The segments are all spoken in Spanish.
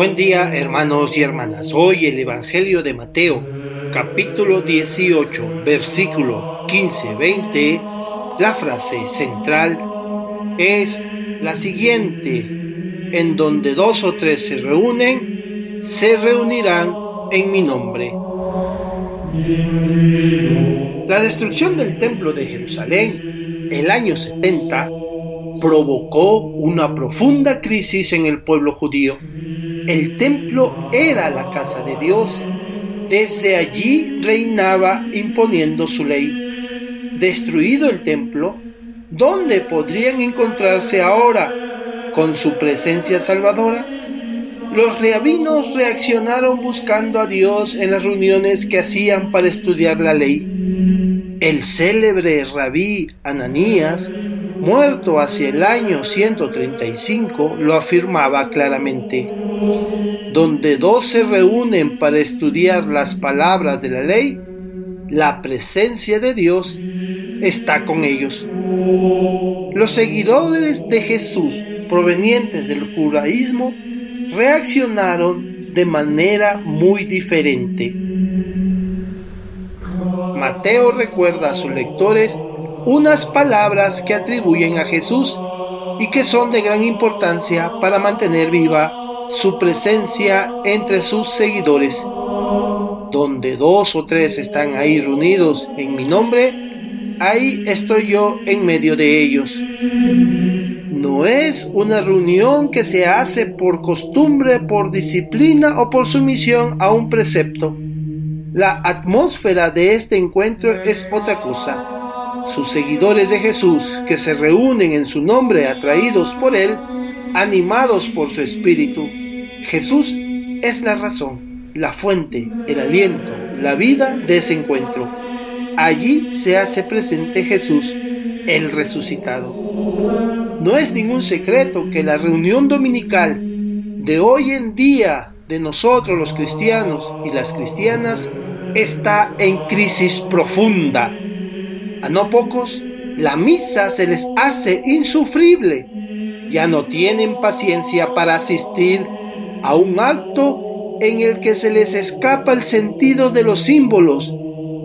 Buen día hermanos y hermanas. Hoy el Evangelio de Mateo, capítulo 18, versículo 15-20, la frase central es la siguiente, en donde dos o tres se reúnen, se reunirán en mi nombre. La destrucción del templo de Jerusalén, el año 70, provocó una profunda crisis en el pueblo judío el templo era la casa de Dios. Desde allí reinaba imponiendo su ley. Destruido el templo, ¿dónde podrían encontrarse ahora con su presencia salvadora? Los rabinos reaccionaron buscando a Dios en las reuniones que hacían para estudiar la ley. El célebre rabí Ananías, muerto hacia el año 135, lo afirmaba claramente donde dos se reúnen para estudiar las palabras de la ley, la presencia de Dios está con ellos. Los seguidores de Jesús provenientes del judaísmo reaccionaron de manera muy diferente. Mateo recuerda a sus lectores unas palabras que atribuyen a Jesús y que son de gran importancia para mantener viva su presencia entre sus seguidores. Donde dos o tres están ahí reunidos en mi nombre, ahí estoy yo en medio de ellos. No es una reunión que se hace por costumbre, por disciplina o por sumisión a un precepto. La atmósfera de este encuentro es otra cosa. Sus seguidores de Jesús, que se reúnen en su nombre atraídos por Él, animados por su espíritu, Jesús es la razón, la fuente, el aliento, la vida de ese encuentro. Allí se hace presente Jesús, el resucitado. No es ningún secreto que la reunión dominical de hoy en día de nosotros los cristianos y las cristianas está en crisis profunda. A no pocos, la misa se les hace insufrible. Ya no tienen paciencia para asistir a un acto en el que se les escapa el sentido de los símbolos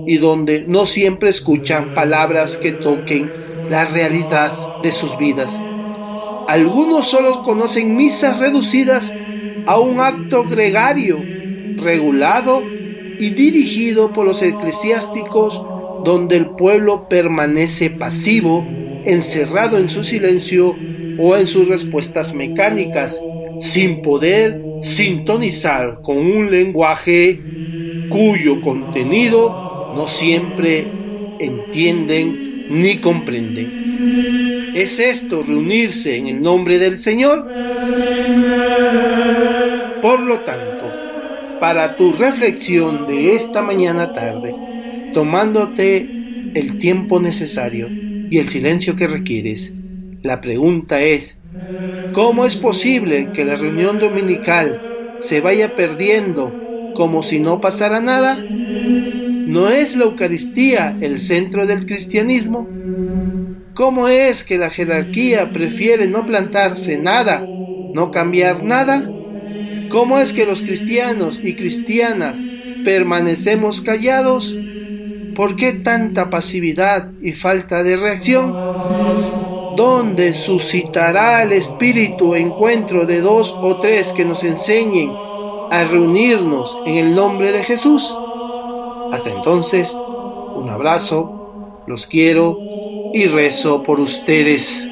y donde no siempre escuchan palabras que toquen la realidad de sus vidas. Algunos solo conocen misas reducidas a un acto gregario, regulado y dirigido por los eclesiásticos, donde el pueblo permanece pasivo, encerrado en su silencio o en sus respuestas mecánicas, sin poder sintonizar con un lenguaje cuyo contenido no siempre entienden ni comprenden. ¿Es esto reunirse en el nombre del Señor? Por lo tanto, para tu reflexión de esta mañana tarde, tomándote el tiempo necesario y el silencio que requieres, la pregunta es, ¿Cómo es posible que la reunión dominical se vaya perdiendo como si no pasara nada? ¿No es la Eucaristía el centro del cristianismo? ¿Cómo es que la jerarquía prefiere no plantarse nada, no cambiar nada? ¿Cómo es que los cristianos y cristianas permanecemos callados? ¿Por qué tanta pasividad y falta de reacción? Donde suscitará el Espíritu encuentro de dos o tres que nos enseñen a reunirnos en el nombre de Jesús. Hasta entonces, un abrazo, los quiero y rezo por ustedes.